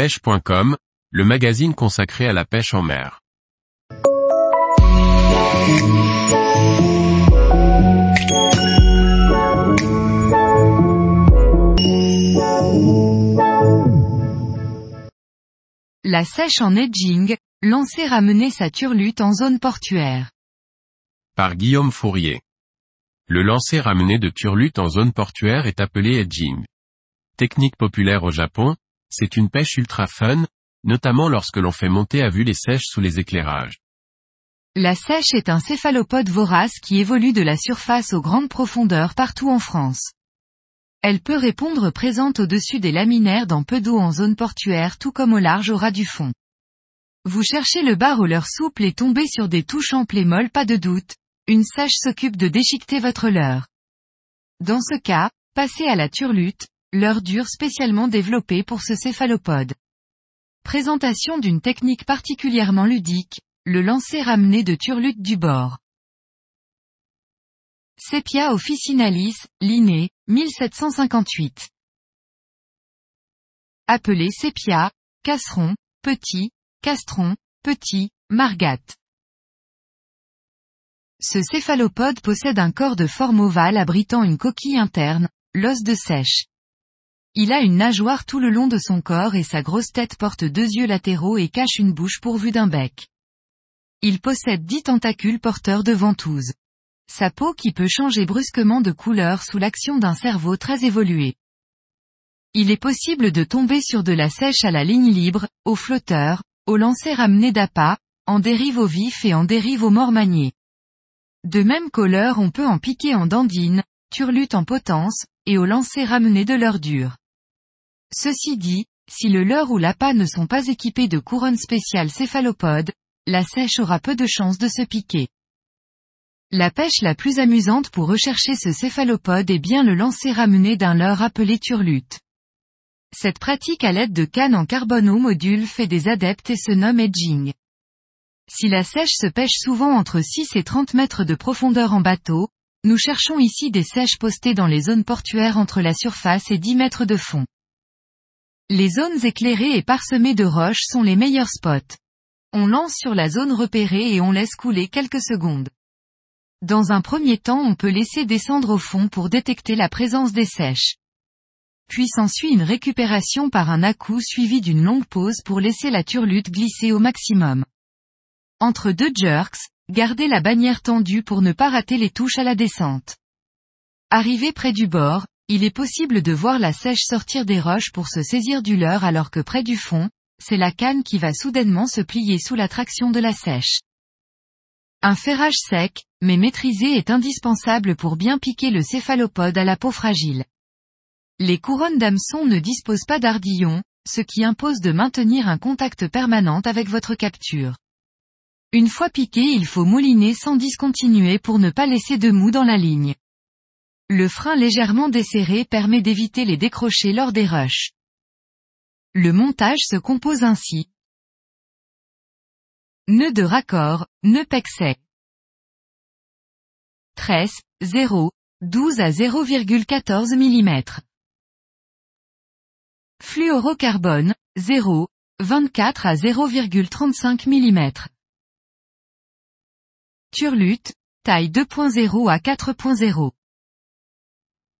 pêche.com, le magazine consacré à la pêche en mer. La sèche en edging, lancer ramener sa turlute en zone portuaire. Par Guillaume Fourier. Le lancer ramené de turlute en zone portuaire est appelé edging. Technique populaire au Japon, c'est une pêche ultra fun, notamment lorsque l'on fait monter à vue les sèches sous les éclairages. La sèche est un céphalopode vorace qui évolue de la surface aux grandes profondeurs partout en France. Elle peut répondre présente au-dessus des laminaires dans peu d'eau en zone portuaire tout comme au large au ras du fond. Vous cherchez le bar leurre souple et tombez sur des touches et molles pas de doute, une sèche s'occupe de déchiqueter votre leurre. Dans ce cas, passez à la turlute, leurre dure spécialement développée pour ce céphalopode. Présentation d'une technique particulièrement ludique, le lancer ramené de turlute du bord. Sepia officinalis, Linné, 1758. Appelé Sepia, casseron, petit, castron, petit, margate. Ce céphalopode possède un corps de forme ovale abritant une coquille interne, l'os de sèche. Il a une nageoire tout le long de son corps et sa grosse tête porte deux yeux latéraux et cache une bouche pourvue d'un bec. Il possède dix tentacules porteurs de ventouses. Sa peau qui peut changer brusquement de couleur sous l'action d'un cerveau très évolué. Il est possible de tomber sur de la sèche à la ligne libre, au flotteur, au lancer ramené d'appât, en dérive au vif et en dérive au mort manié. De même qu'au leurre on peut en piquer en dandine, turlute en potence, et au lancer ramené de leur dure. Ceci dit, si le leurre ou l'appât ne sont pas équipés de couronnes spéciales céphalopodes, la sèche aura peu de chances de se piquer. La pêche la plus amusante pour rechercher ce céphalopode est bien le lancer ramené d'un leurre appelé turlute. Cette pratique à l'aide de cannes en carbono-module fait des adeptes et se nomme edging. Si la sèche se pêche souvent entre 6 et 30 mètres de profondeur en bateau, nous cherchons ici des sèches postées dans les zones portuaires entre la surface et 10 mètres de fond. Les zones éclairées et parsemées de roches sont les meilleurs spots. On lance sur la zone repérée et on laisse couler quelques secondes. Dans un premier temps on peut laisser descendre au fond pour détecter la présence des sèches. Puis s'ensuit une récupération par un à-coup suivi d'une longue pause pour laisser la turlute glisser au maximum. Entre deux jerks, gardez la bannière tendue pour ne pas rater les touches à la descente. Arrivé près du bord, il est possible de voir la sèche sortir des roches pour se saisir du leurre alors que près du fond, c'est la canne qui va soudainement se plier sous la traction de la sèche. Un ferrage sec, mais maîtrisé est indispensable pour bien piquer le céphalopode à la peau fragile. Les couronnes d'hameçon ne disposent pas d'ardillon, ce qui impose de maintenir un contact permanent avec votre capture. Une fois piqué il faut mouliner sans discontinuer pour ne pas laisser de mou dans la ligne. Le frein légèrement desserré permet d'éviter les décrochés lors des rushs. Le montage se compose ainsi. Nœud de raccord, nœud pexet. Tresse, 0, 12 à 0,14 mm. Fluorocarbone, 0, 24 à 0,35 mm. Turlute, taille 2.0 à 4.0.